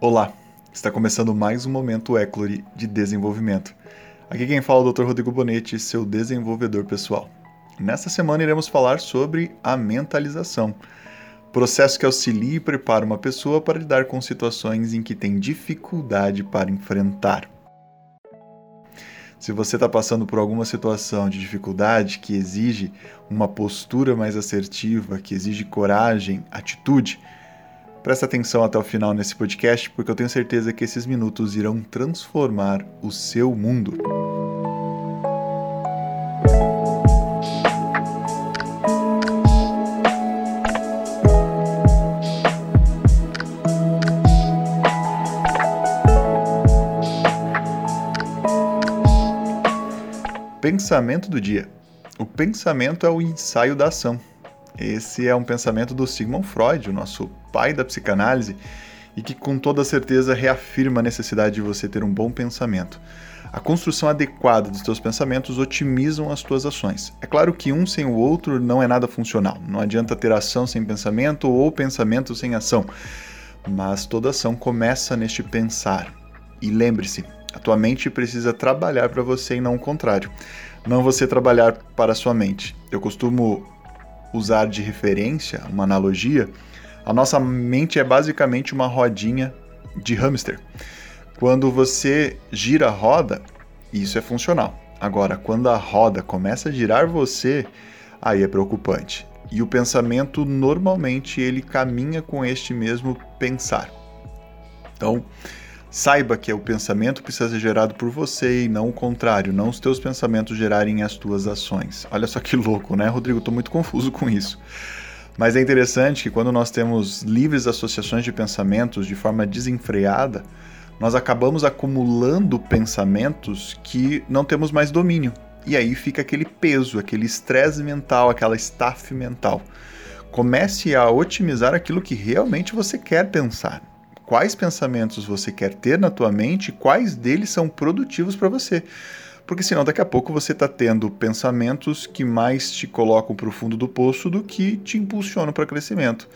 Olá, está começando mais um Momento Eclore de Desenvolvimento. Aqui quem fala é o Dr. Rodrigo Bonetti, seu desenvolvedor pessoal. Nesta semana iremos falar sobre a mentalização, processo que auxilia e prepara uma pessoa para lidar com situações em que tem dificuldade para enfrentar. Se você está passando por alguma situação de dificuldade que exige uma postura mais assertiva, que exige coragem, atitude, Presta atenção até o final nesse podcast, porque eu tenho certeza que esses minutos irão transformar o seu mundo. Pensamento do dia. O pensamento é o ensaio da ação. Esse é um pensamento do Sigmund Freud, o nosso pai da psicanálise, e que com toda certeza reafirma a necessidade de você ter um bom pensamento. A construção adequada dos teus pensamentos otimizam as tuas ações. É claro que um sem o outro não é nada funcional. Não adianta ter ação sem pensamento ou pensamento sem ação. Mas toda ação começa neste pensar. E lembre-se, a tua mente precisa trabalhar para você e não o contrário. Não você trabalhar para a sua mente. Eu costumo usar de referência, uma analogia, a nossa mente é basicamente uma rodinha de hamster. Quando você gira a roda, isso é funcional. Agora, quando a roda começa a girar você, aí é preocupante. E o pensamento normalmente ele caminha com este mesmo pensar. Então, Saiba que o pensamento precisa ser gerado por você e não o contrário, não os teus pensamentos gerarem as tuas ações. Olha só que louco, né, Rodrigo? Estou muito confuso com isso. Mas é interessante que quando nós temos livres associações de pensamentos de forma desenfreada, nós acabamos acumulando pensamentos que não temos mais domínio. E aí fica aquele peso, aquele estresse mental, aquela estafe mental. Comece a otimizar aquilo que realmente você quer pensar quais pensamentos você quer ter na tua mente, quais deles são produtivos para você. Porque senão daqui a pouco você está tendo pensamentos que mais te colocam para o fundo do poço do que te impulsionam para crescimento.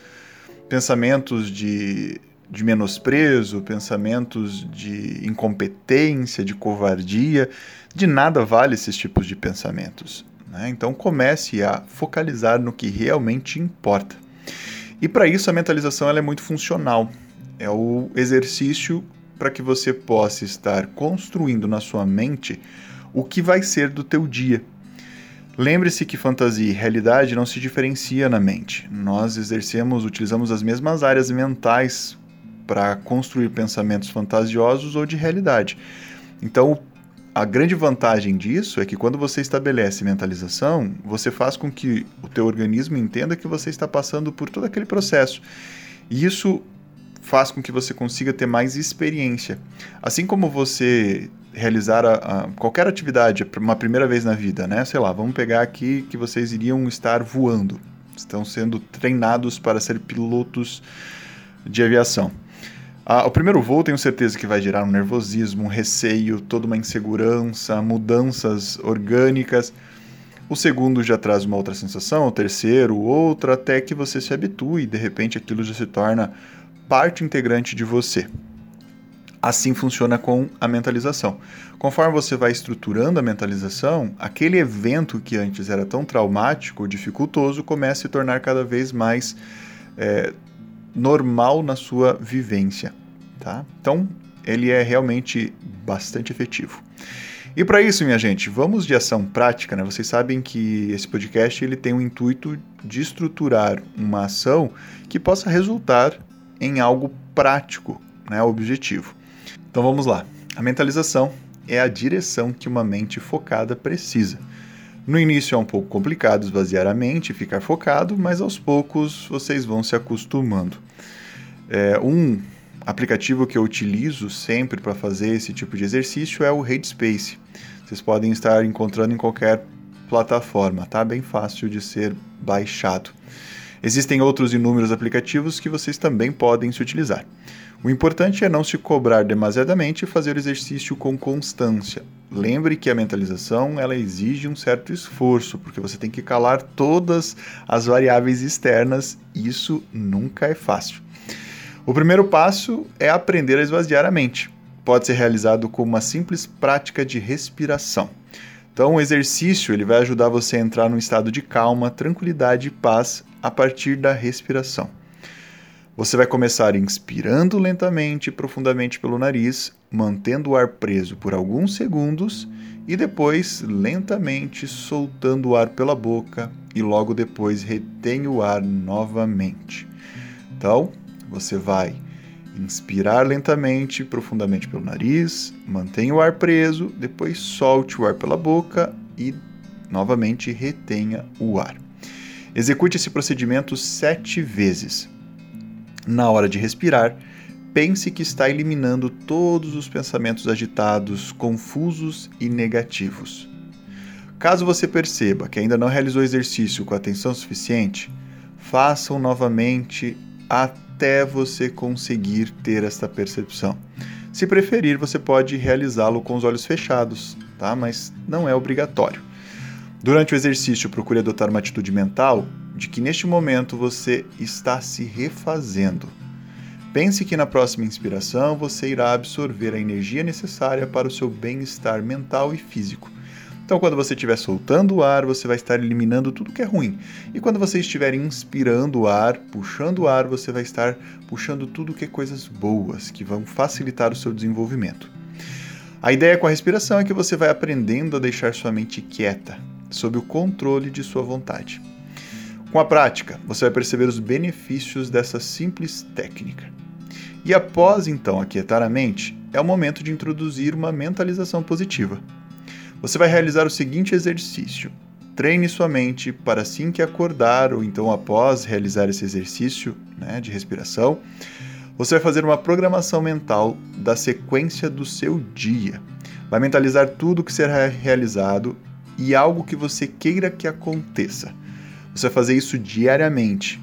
Pensamentos de, de menosprezo, pensamentos de incompetência, de covardia, de nada vale esses tipos de pensamentos. Né? Então comece a focalizar no que realmente importa. E para isso a mentalização ela é muito funcional. É o exercício para que você possa estar construindo na sua mente o que vai ser do teu dia. Lembre-se que fantasia e realidade não se diferencia na mente. Nós exercemos, utilizamos as mesmas áreas mentais para construir pensamentos fantasiosos ou de realidade. Então, a grande vantagem disso é que quando você estabelece mentalização, você faz com que o teu organismo entenda que você está passando por todo aquele processo. E isso faz com que você consiga ter mais experiência. Assim como você realizar a, a, qualquer atividade uma primeira vez na vida, né? Sei lá, vamos pegar aqui que vocês iriam estar voando. Estão sendo treinados para ser pilotos de aviação. Ah, o primeiro voo tenho certeza que vai gerar um nervosismo, um receio, toda uma insegurança, mudanças orgânicas. O segundo já traz uma outra sensação, o terceiro, outra, até que você se habitue e de repente aquilo já se torna parte integrante de você. Assim funciona com a mentalização. Conforme você vai estruturando a mentalização, aquele evento que antes era tão traumático, dificultoso, começa a se tornar cada vez mais é, normal na sua vivência. Tá? Então, ele é realmente bastante efetivo. E para isso, minha gente, vamos de ação prática, né? Vocês sabem que esse podcast ele tem o intuito de estruturar uma ação que possa resultar em algo prático, né, objetivo. Então vamos lá. A mentalização é a direção que uma mente focada precisa. No início é um pouco complicado esvaziar a mente ficar focado, mas aos poucos vocês vão se acostumando. É, um aplicativo que eu utilizo sempre para fazer esse tipo de exercício é o Headspace. Vocês podem estar encontrando em qualquer plataforma, tá? Bem fácil de ser baixado. Existem outros inúmeros aplicativos que vocês também podem se utilizar. O importante é não se cobrar demasiadamente e fazer o exercício com constância. Lembre que a mentalização ela exige um certo esforço, porque você tem que calar todas as variáveis externas, isso nunca é fácil. O primeiro passo é aprender a esvaziar a mente. Pode ser realizado com uma simples prática de respiração. Então, o exercício ele vai ajudar você a entrar num estado de calma, tranquilidade e paz a partir da respiração. Você vai começar inspirando lentamente e profundamente pelo nariz, mantendo o ar preso por alguns segundos e depois lentamente soltando o ar pela boca e logo depois retém o ar novamente. Então, você vai inspirar lentamente, profundamente pelo nariz, mantenha o ar preso, depois solte o ar pela boca e novamente retenha o ar. Execute esse procedimento sete vezes. Na hora de respirar, pense que está eliminando todos os pensamentos agitados, confusos e negativos. Caso você perceba que ainda não realizou o exercício com atenção suficiente, faça-o novamente até você conseguir ter esta percepção. Se preferir, você pode realizá-lo com os olhos fechados, tá? Mas não é obrigatório. Durante o exercício, procure adotar uma atitude mental de que neste momento você está se refazendo. Pense que na próxima inspiração você irá absorver a energia necessária para o seu bem-estar mental e físico. Então, quando você estiver soltando o ar, você vai estar eliminando tudo que é ruim. E quando você estiver inspirando o ar, puxando o ar, você vai estar puxando tudo que é coisas boas, que vão facilitar o seu desenvolvimento. A ideia com a respiração é que você vai aprendendo a deixar sua mente quieta, sob o controle de sua vontade. Com a prática, você vai perceber os benefícios dessa simples técnica. E após então aquietar a mente, é o momento de introduzir uma mentalização positiva. Você vai realizar o seguinte exercício: treine sua mente para assim que acordar ou então após realizar esse exercício né, de respiração, você vai fazer uma programação mental da sequência do seu dia. Vai mentalizar tudo que será realizado e algo que você queira que aconteça. Você vai fazer isso diariamente.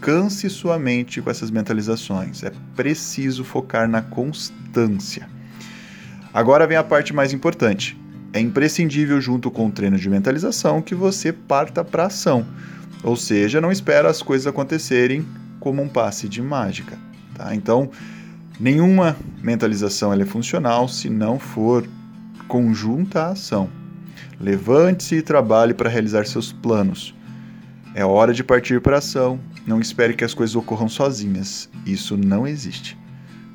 Canse sua mente com essas mentalizações. É preciso focar na constância. Agora vem a parte mais importante. É imprescindível, junto com o treino de mentalização, que você parta para ação. Ou seja, não espera as coisas acontecerem como um passe de mágica. Tá? Então, nenhuma mentalização é funcional se não for conjunta à ação. Levante-se e trabalhe para realizar seus planos. É hora de partir para a ação. Não espere que as coisas ocorram sozinhas. Isso não existe.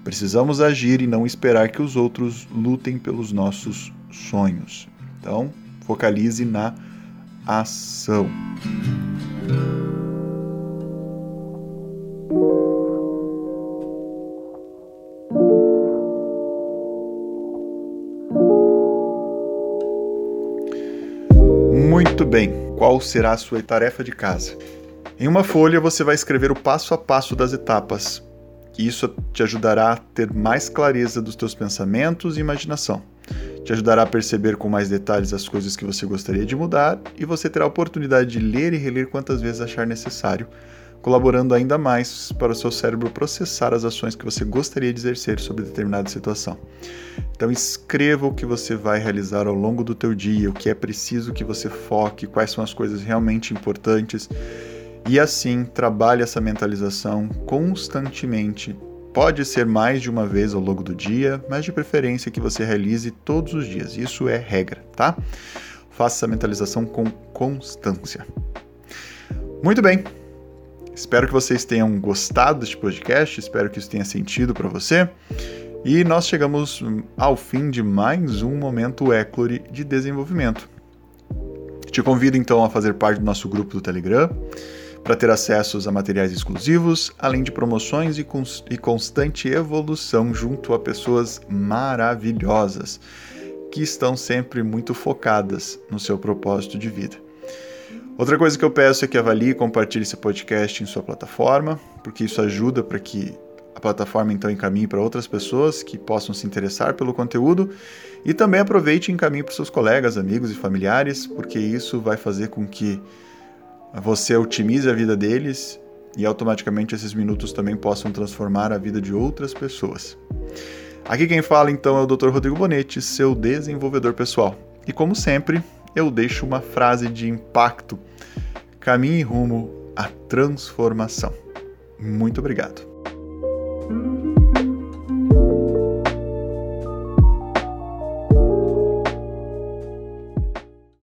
Precisamos agir e não esperar que os outros lutem pelos nossos sonhos. Então, focalize na ação. Muito bem, qual será a sua tarefa de casa? Em uma folha você vai escrever o passo a passo das etapas. Isso te ajudará a ter mais clareza dos teus pensamentos e imaginação. Te ajudará a perceber com mais detalhes as coisas que você gostaria de mudar e você terá a oportunidade de ler e reler quantas vezes achar necessário colaborando ainda mais para o seu cérebro processar as ações que você gostaria de exercer sobre determinada situação. Então escreva o que você vai realizar ao longo do teu dia, o que é preciso que você foque, quais são as coisas realmente importantes e assim trabalhe essa mentalização constantemente. Pode ser mais de uma vez ao longo do dia, mas de preferência que você realize todos os dias. Isso é regra, tá? Faça essa mentalização com constância. Muito bem, Espero que vocês tenham gostado deste podcast, espero que isso tenha sentido para você. E nós chegamos ao fim de mais um momento Eclore de desenvolvimento. Te convido então a fazer parte do nosso grupo do Telegram para ter acessos a materiais exclusivos, além de promoções e, cons e constante evolução junto a pessoas maravilhosas que estão sempre muito focadas no seu propósito de vida. Outra coisa que eu peço é que avalie e compartilhe esse podcast em sua plataforma, porque isso ajuda para que a plataforma então encaminhe para outras pessoas que possam se interessar pelo conteúdo e também aproveite e encaminhe para seus colegas, amigos e familiares, porque isso vai fazer com que você otimize a vida deles e automaticamente esses minutos também possam transformar a vida de outras pessoas. Aqui quem fala então é o Dr. Rodrigo Bonetti, seu desenvolvedor pessoal. E como sempre, eu deixo uma frase de impacto. Caminhe rumo à transformação. Muito obrigado.